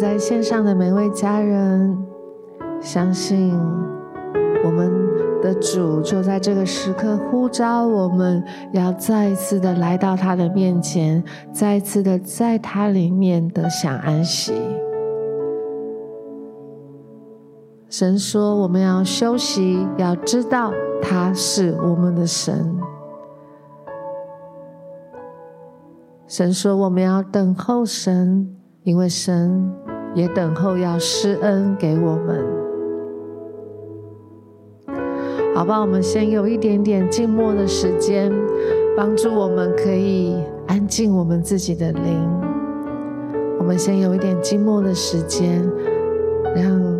在线上的每位家人，相信我们的主就在这个时刻呼召我们，要再一次的来到他的面前，再一次的在他里面得享安息。神说：“我们要休息，要知道他是我们的神。”神说：“我们要等候神，因为神也等候要施恩给我们。”好吧，我们先有一点点静默的时间，帮助我们可以安静我们自己的灵。我们先有一点静默的时间，让。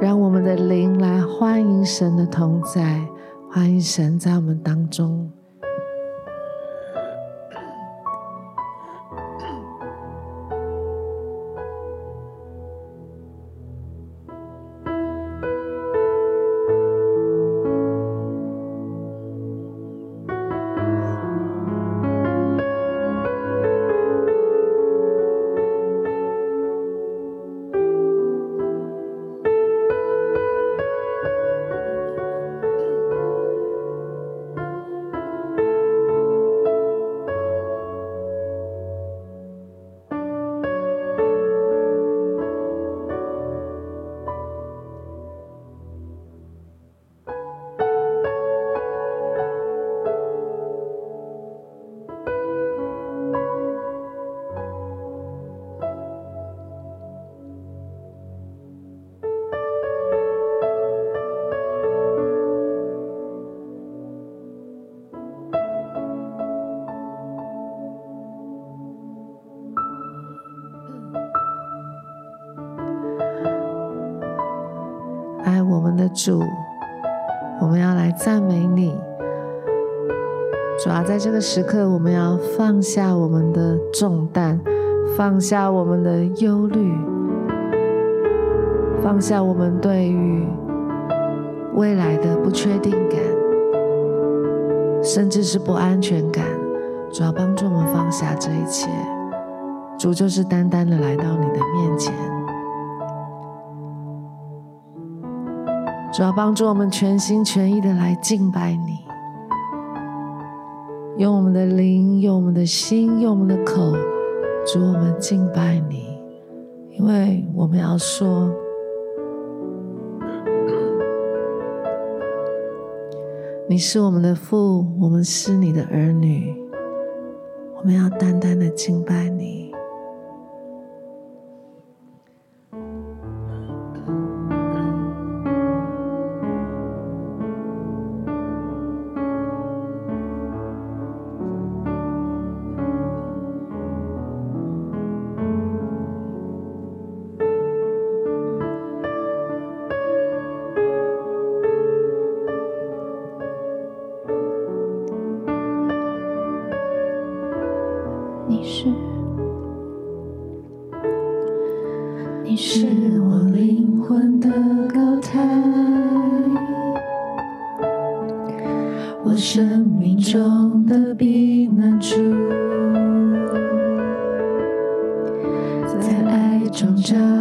让我们的灵来欢迎神的同在，欢迎神在我们当中。主，我们要来赞美你。主要在这个时刻，我们要放下我们的重担，放下我们的忧虑，放下我们对于未来的不确定感，甚至是不安全感。主要帮助我们放下这一切。主就是单单的来到你的面前。主要帮助我们全心全意的来敬拜你，用我们的灵，用我们的心，用我们的口，主我们敬拜你，因为我们要说，你是我们的父，我们是你的儿女，我们要单单的敬拜你。你是我灵魂的高台我生命中的避难处在爱中找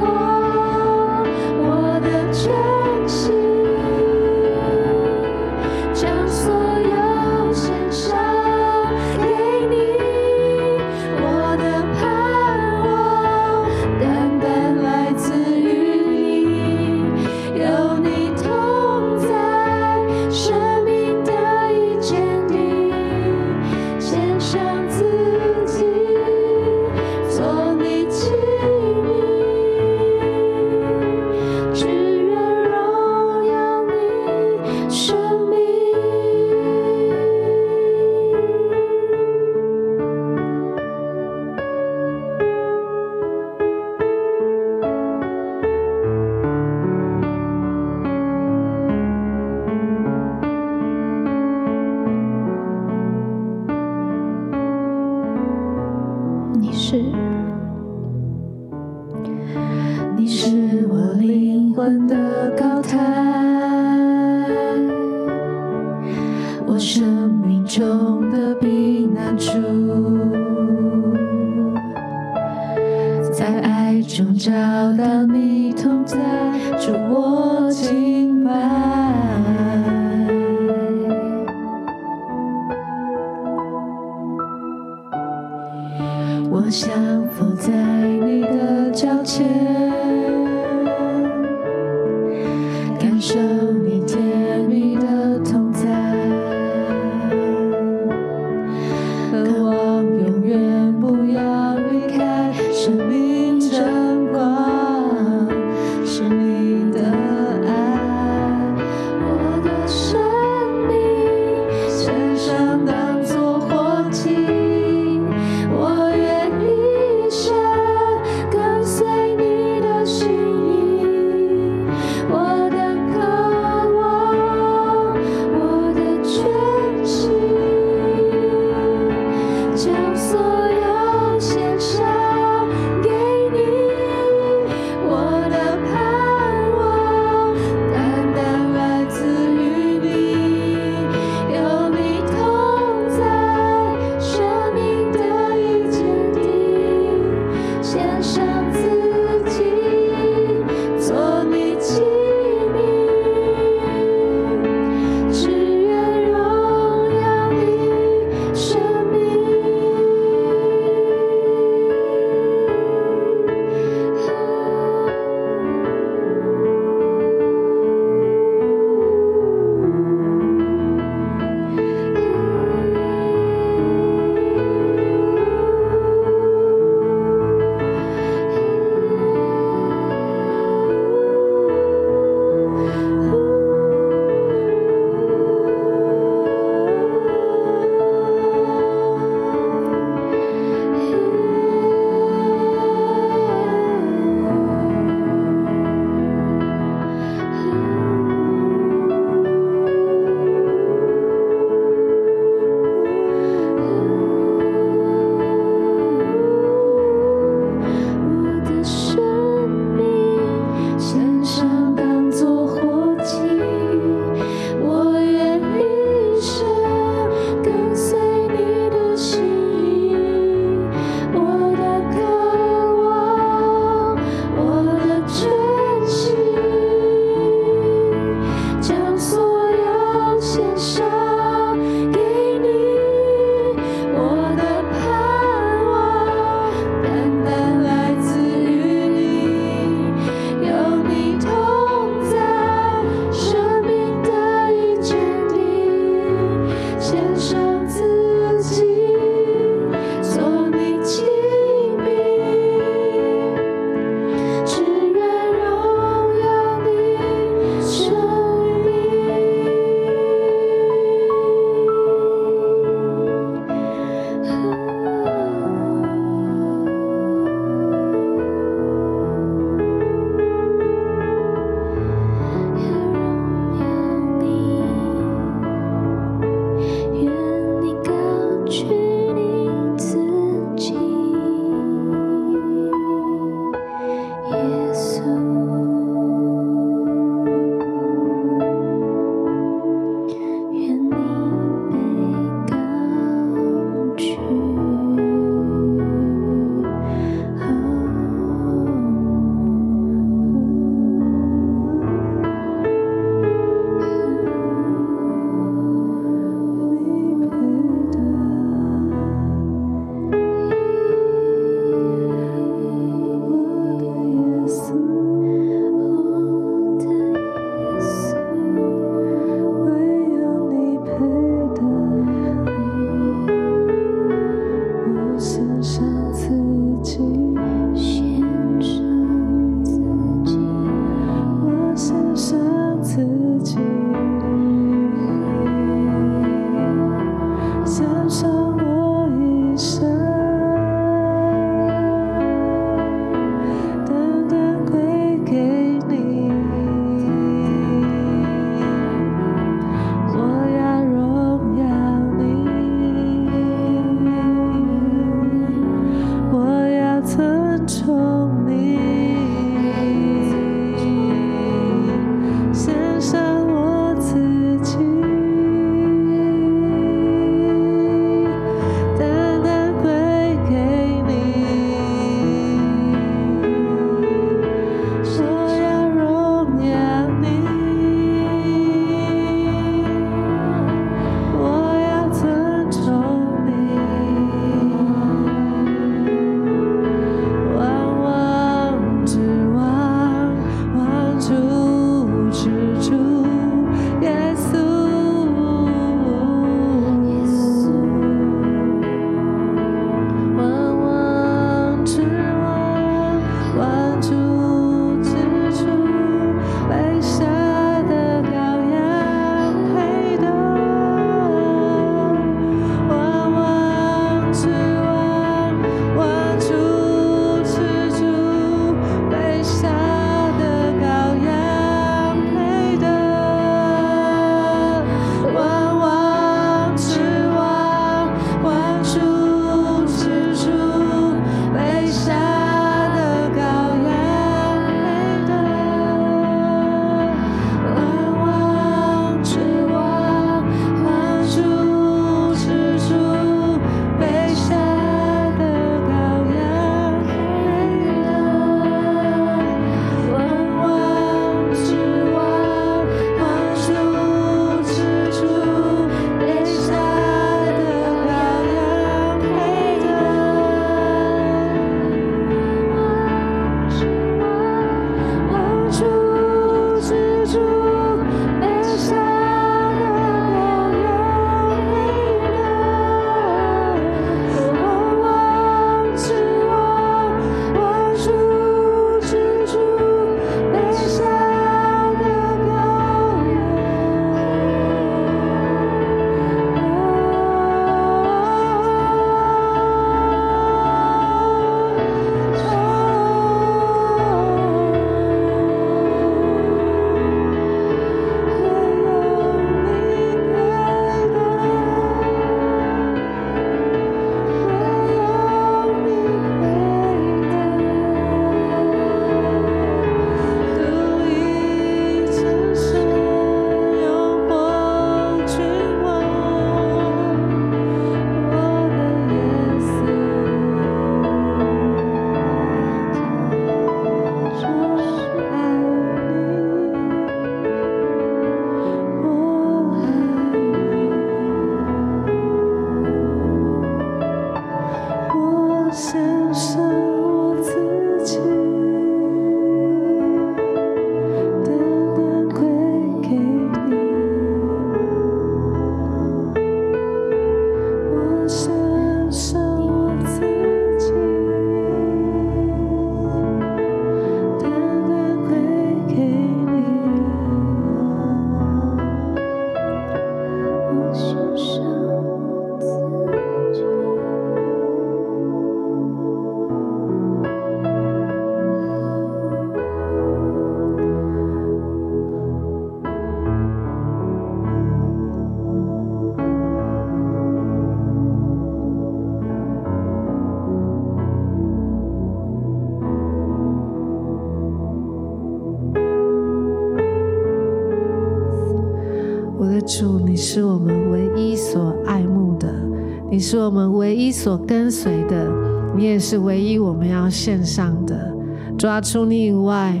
所跟随的，你也是唯一我们要献上的。主啊，除你以外，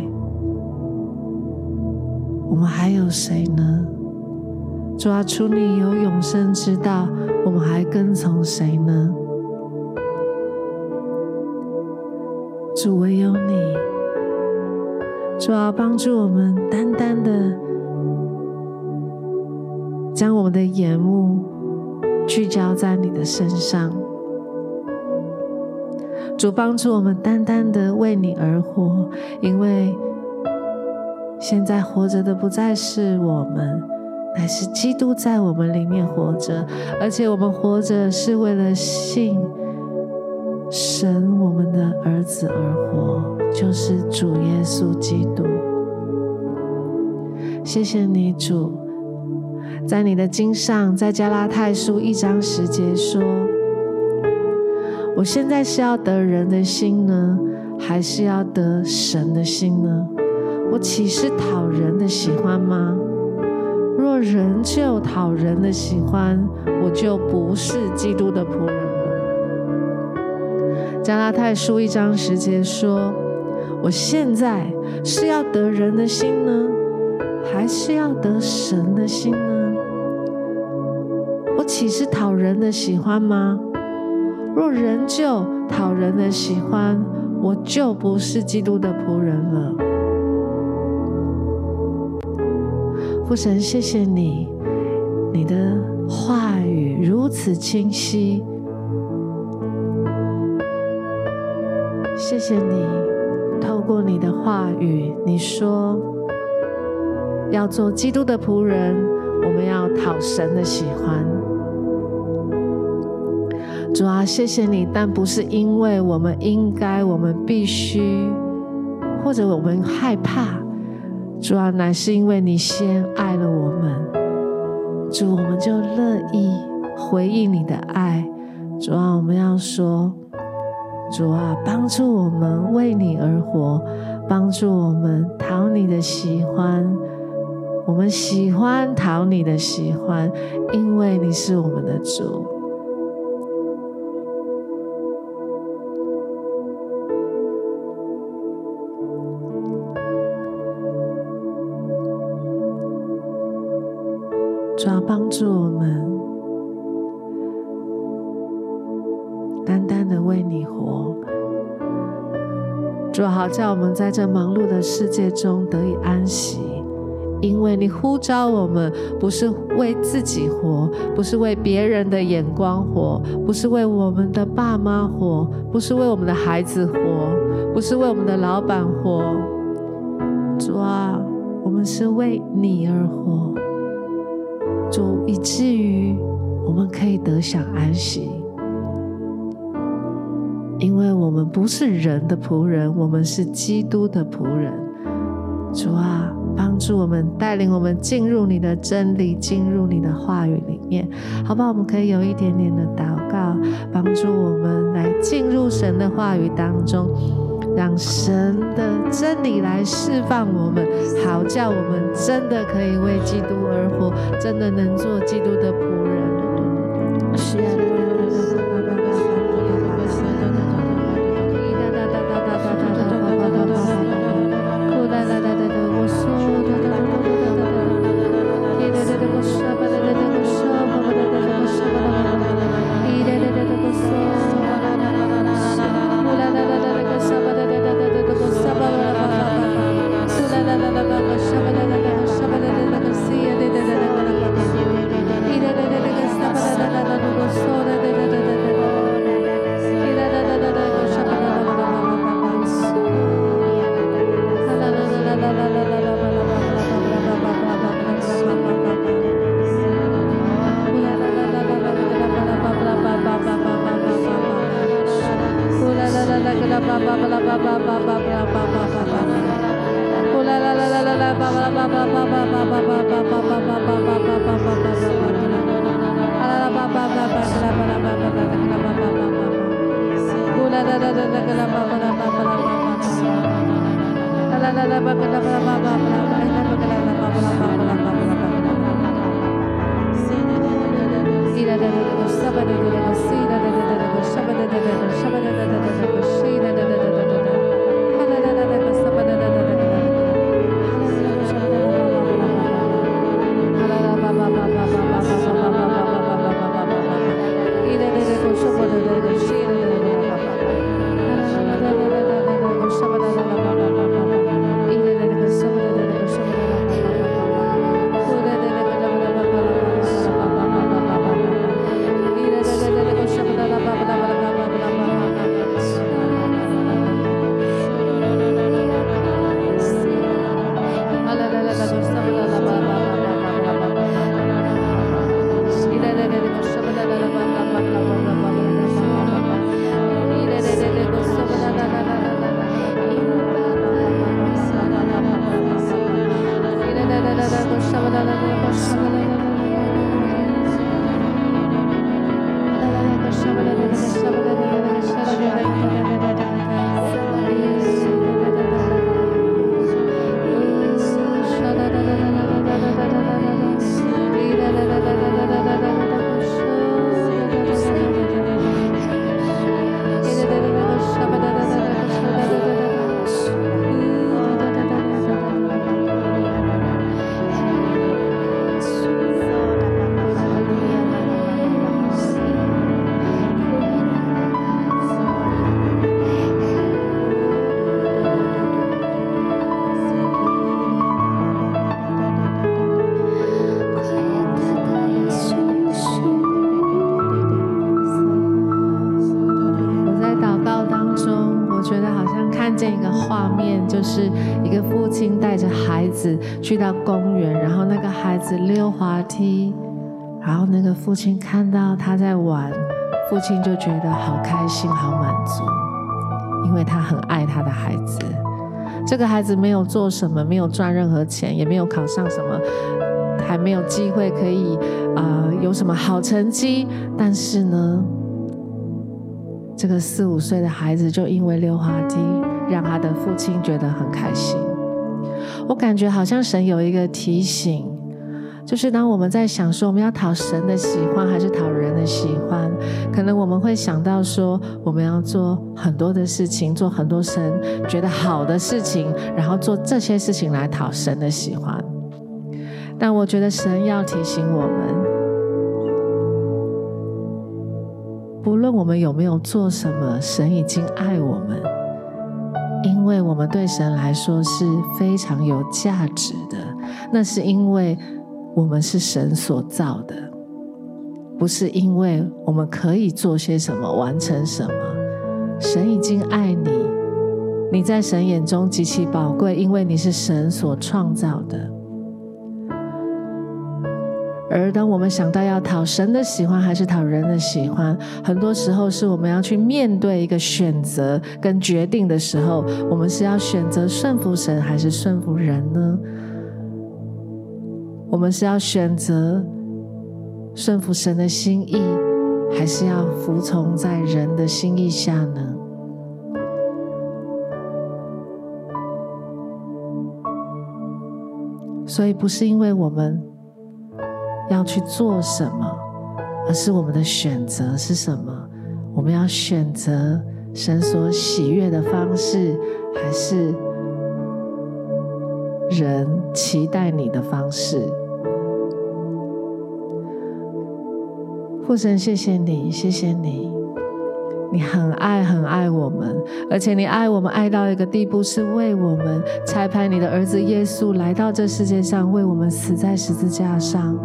我们还有谁呢？抓出，你有永生之道，我们还跟从谁呢？主，唯有你，主啊，帮助我们单单的将我们的眼目聚焦在你的身上。主，帮助我们单单的为你而活，因为现在活着的不再是我们，乃是基督在我们里面活着，而且我们活着是为了信。神，我们的儿子而活，就是主耶稣基督。谢谢你，主，在你的经上，在加拉太书一章十节说：“我现在是要得人的心呢，还是要得神的心呢？我岂是讨人的喜欢吗？若仍旧讨人的喜欢，我就不是基督的仆人了。”加拉太书一章十节说：“我现在是要得人的心呢，还是要得神的心呢？我岂是讨人的喜欢吗？若仍旧讨人的喜欢，我就不是基督的仆人了。”父神，谢谢你，你的话语如此清晰。谢谢你，透过你的话语，你说要做基督的仆人，我们要讨神的喜欢。主啊，谢谢你，但不是因为我们应该，我们必须，或者我们害怕。主啊，乃是因为你先爱了我们，主，我们就乐意回应你的爱。主啊，我们要说。主啊，帮助我们为你而活，帮助我们讨你的喜欢。我们喜欢讨你的喜欢，因为你是我们的主。主啊，帮助我们。单单的为你活，主好叫我们在这忙碌的世界中得以安息，因为你呼召我们不是为自己活，不是为别人的眼光活，不是为我们的爸妈活，不是为我们的孩子活，不是为我们的老板活。主啊，我们是为你而活，主以至于我们可以得享安息。因为我们不是人的仆人，我们是基督的仆人。主啊，帮助我们，带领我们进入你的真理，进入你的话语里面，好不好？我们可以有一点点的祷告，帮助我们来进入神的话语当中，让神的真理来释放我们，好叫我们真的可以为基督而活，真的能做基督的仆 Shabbat 父亲看到他在玩，父亲就觉得好开心、好满足，因为他很爱他的孩子。这个孩子没有做什么，没有赚任何钱，也没有考上什么，还没有机会可以啊、有什么好成绩，但是呢，这个四五岁的孩子就因为溜滑梯，让他的父亲觉得很开心。我感觉好像神有一个提醒，就是当我们在想说我们要讨神的喜欢还是讨人的喜欢，可能我们会想到说我们要做很多的事情，做很多神觉得好的事情，然后做这些事情来讨神的喜欢。但我觉得神要提醒我们，不论我们有没有做什么，神已经爱我们。因为我们对神来说是非常有价值的，那是因为我们是神所造的，不是因为我们可以做些什么、完成什么。神已经爱你，你在神眼中极其宝贵，因为你是神所创造的。而当我们想到要讨神的喜欢还是讨人的喜欢，很多时候是我们要去面对一个选择跟决定的时候，我们是要选择顺服神还是顺服人呢？我们是要选择顺服神的心意，还是要服从在人的心意下呢？所以不是因为我们。要去做什么，而是我们的选择是什么？我们要选择神所喜悦的方式，还是人期待你的方式？父神，谢谢你，谢谢你。你很爱很爱我们，而且你爱我们爱到一个地步，是为我们拆派你的儿子耶稣来到这世界上，为我们死在十字架上。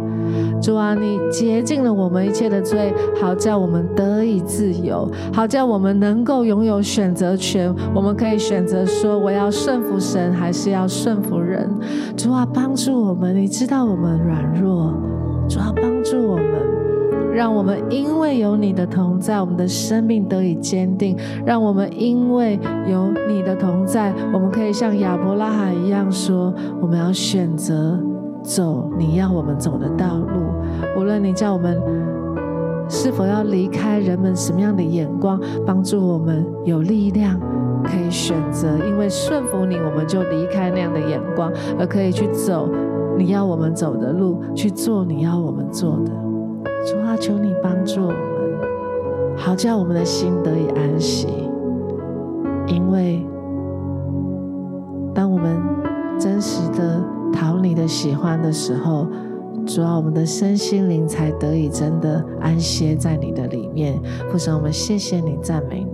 主啊，你洁净了我们一切的罪，好叫我们得以自由，好叫我们能够拥有选择权。我们可以选择说，我要顺服神，还是要顺服人。主啊，帮助我们，你知道我们软弱，主啊，帮助我们。让我们因为有你的同在，我们的生命得以坚定；让我们因为有你的同在，我们可以像亚伯拉罕一样说：我们要选择走你要我们走的道路。无论你叫我们是否要离开人们什么样的眼光，帮助我们有力量可以选择，因为顺服你，我们就离开那样的眼光，而可以去走你要我们走的路，去做你要我们做的。主啊，求你帮助我们，好叫我们的心得以安息。因为当我们真实的讨你的喜欢的时候，主啊，我们的身心灵才得以真的安歇在你的里面。父神，我们谢谢你，赞美你。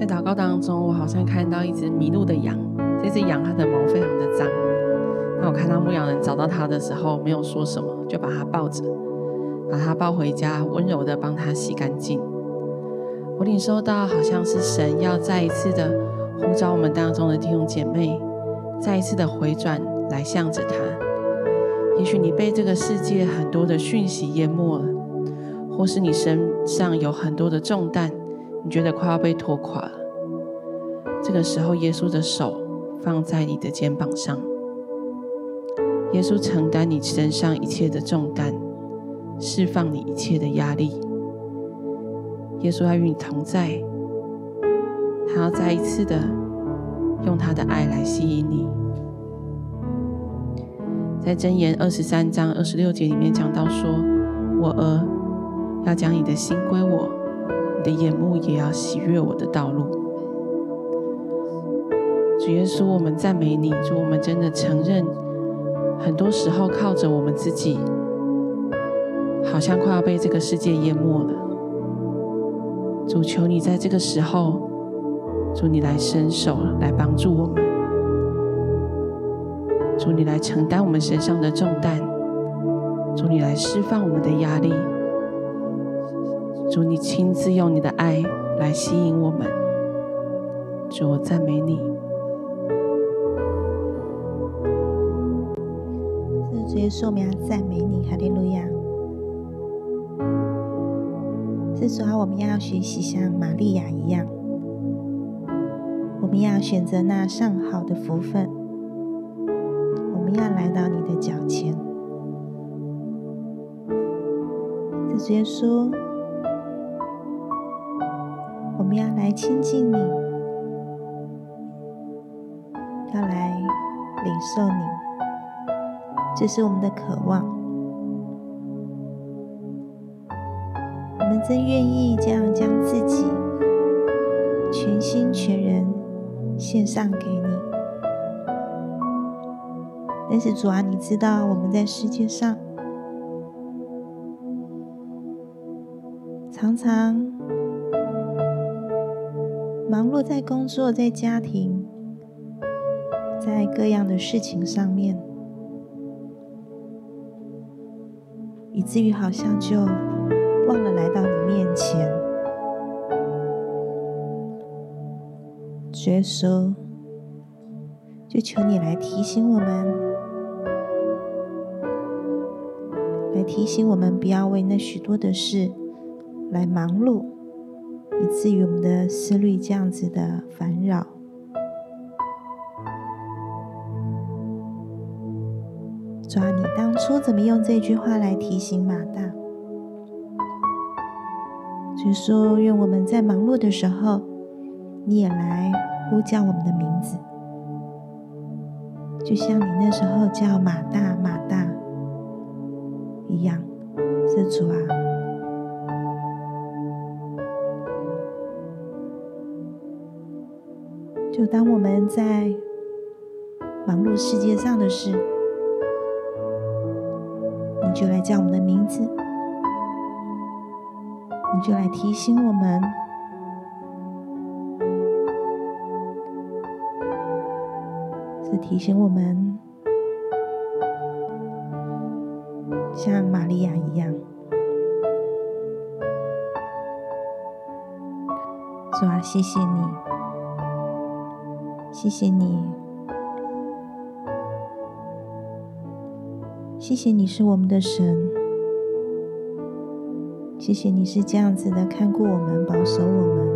在祷告当中，我好像看到一只迷路的羊，这只羊它的毛非常的脏。那我看到牧羊人找到它的时候，没有说什么，就把它抱着，把它抱回家，温柔的帮它洗干净。我领受到好像是神要再一次的呼召我们当中的弟兄姐妹，再一次的回转来向着他。也许你被这个世界很多的讯息淹没了，或是你身上有很多的重担，你觉得快要被拖垮了。这个时候，耶稣的手放在你的肩膀上，耶稣承担你身上一切的重担，释放你一切的压力。耶稣要与你同在，他要再一次的用他的爱来吸引你。在箴言二十三章二十六节里面讲到说：“我儿，要将你的心归我，你的眼目也要喜悦我的道路。”主耶稣，我们赞美你。主，我们真的承认，很多时候靠着我们自己，好像快要被这个世界淹没了。主，求你在这个时候，主你来伸手来帮助我们。主，你来承担我们身上的重担。主，你来释放我们的压力。主，你亲自用你的爱来吸引我们。主，我赞美你。是主耶稣，我们要赞美你，哈利路亚！是主啊，我们要学习像玛利亚一样，我们要选择那上好的福分，我们要来到你的脚前。是主耶稣，我们要来亲近你，要来领受你。这是我们的渴望，我们真愿意这样将自己全心全人献上给你。但是主啊，你知道我们在世界上常常忙碌在工作、在家庭、在各样的事情上面。以至于好像就忘了来到你面前，耶稣，就求你来提醒我们，来提醒我们不要为那许多的事来忙碌，以至于我们的思虑这样子的烦扰。主啊，你当初怎么用这句话来提醒马大？就说愿我们在忙碌的时候，你也来呼叫我们的名字，就像你那时候叫马大马大一样。是主啊，就当我们在忙碌世界上的事。你就来叫我们的名字，你就来提醒我们，是提醒我们，像玛利亚一样，主啊，谢谢你，谢谢你。谢谢你是我们的神，谢谢你是这样子的看顾我们、保守我们。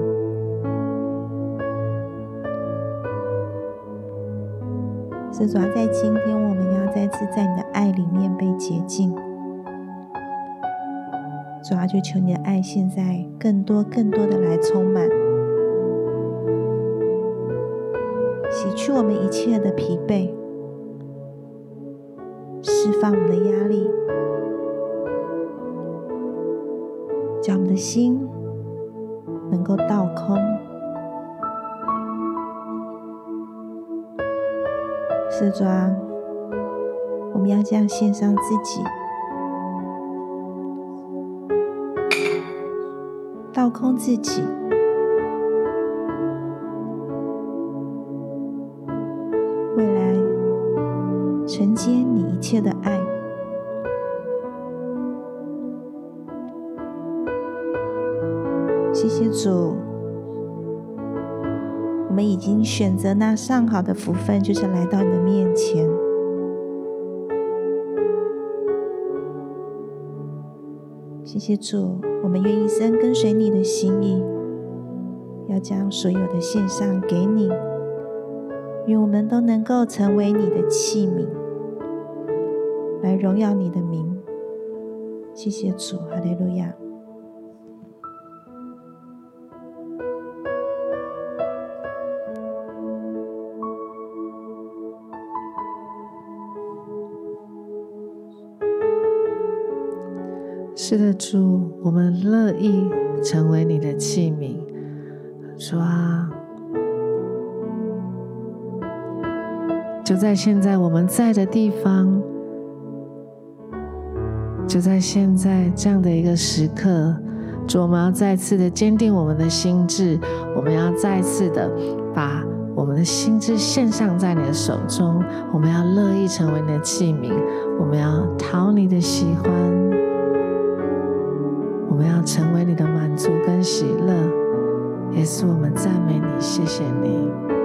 是主要在今天，我们要再次在你的爱里面被洁净。主要就求你的爱，现在更多、更多的来充满，我们一切的疲惫，释放我们的压力，叫我们的心能够倒空。是主啊，我们要这样献上自己，倒空自己，切的爱。谢谢主。我们已经选择那上好的福分，就是来到你的面前。谢谢主，我们愿意一生跟随你的心意，要将所有的献上给你，愿我们都能够成为你的器皿，来荣耀你的名。谢谢主，哈利路亚。是的，主，我们乐意成为你的器皿。主啊，就在现在我们在的地方，就在现在这样的一个时刻，主，我们要再次的坚定我们的心志，我们要再次的把我们的心智献上在你的手中，我们要乐意成为你的器皿，我们要讨你的喜欢。我们要成为你的满足跟喜乐，也是我们赞美你，谢谢你。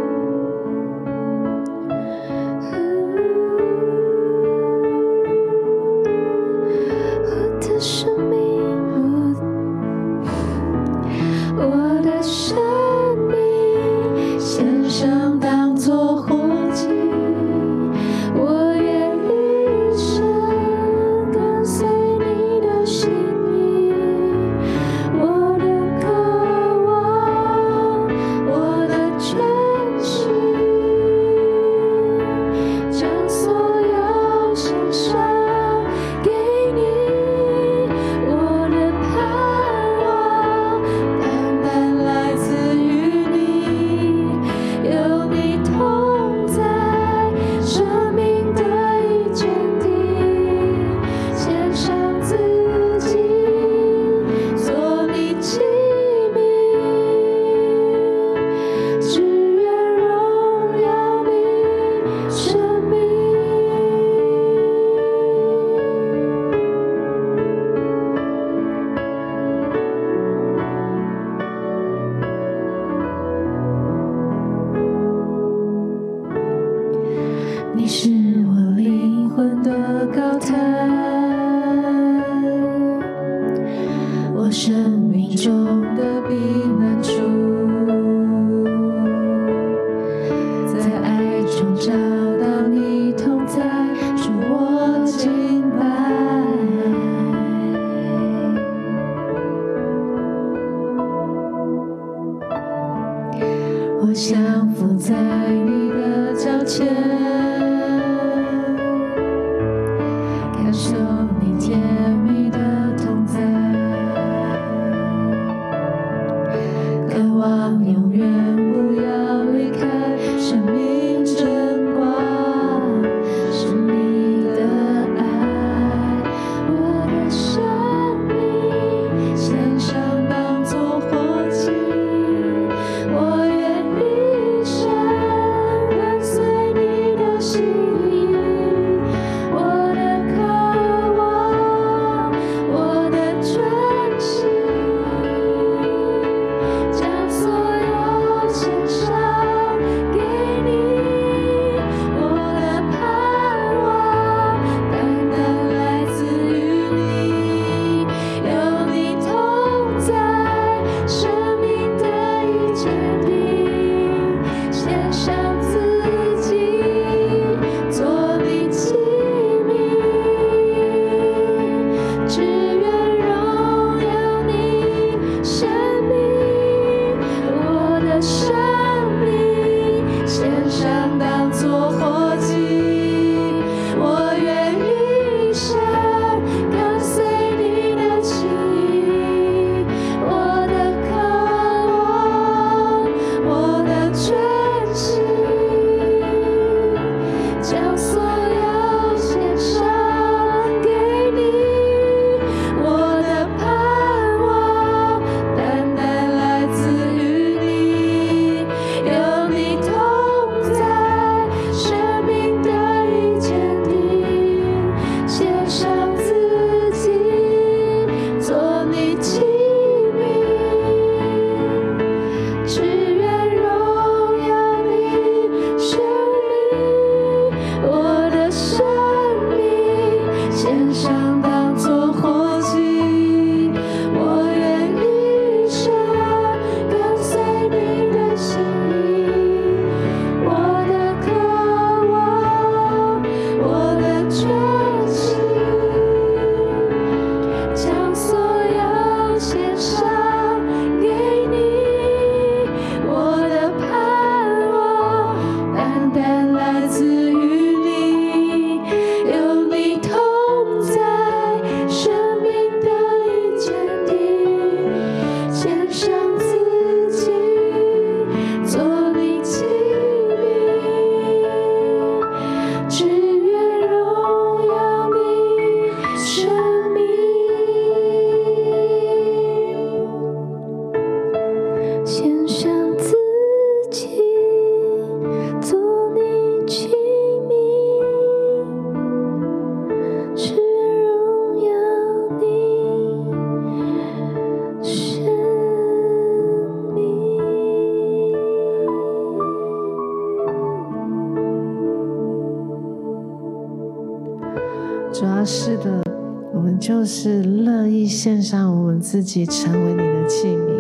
自己，成为你的器皿。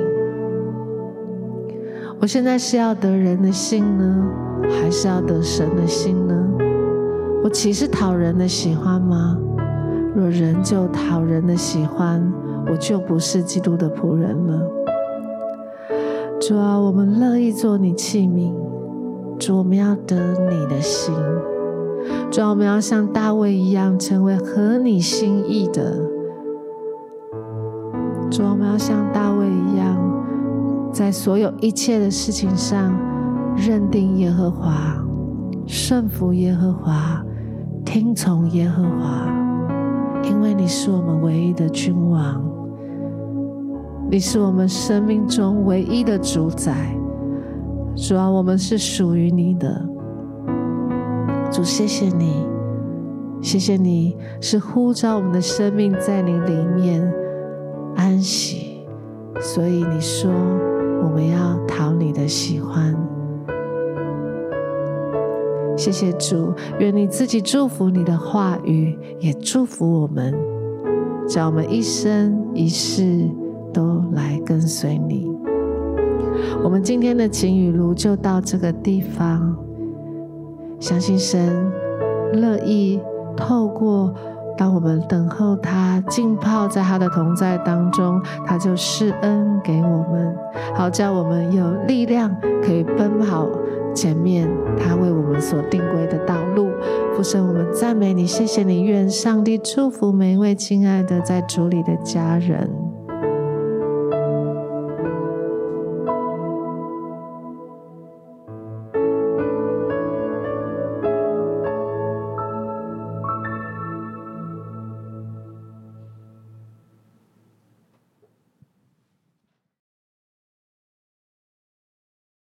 我现在是要得人的心呢，还是要得神的心呢？我岂是讨人的喜欢吗？若人就讨人的喜欢，我就不是基督的仆人了。主啊，我们乐意做你器皿。主，我们要得你的心。主啊，我们要像大卫一样，成为合你心意的。主，我们要像大卫一样，在所有一切的事情上认定耶和华，顺服耶和华，听从耶和华，因为你是我们唯一的君王，你是我们生命中唯一的主宰。主啊，我们是属于你的。主，谢谢你，谢谢你是呼召我们的生命在你里面安息，所以你说我们要讨你的喜欢。谢谢主，愿你自己祝福你的话语，也祝福我们，叫我们一生一世都来跟随你。我们今天的晴雨露就到这个地方。相信神乐意透过当我们等候他浸泡在他的同在当中，他就施恩给我们，好叫我们有力量可以奔跑前面他为我们所定规的道路。父神，我们赞美你，谢谢你，愿上帝祝福每一位亲爱的在主里的家人。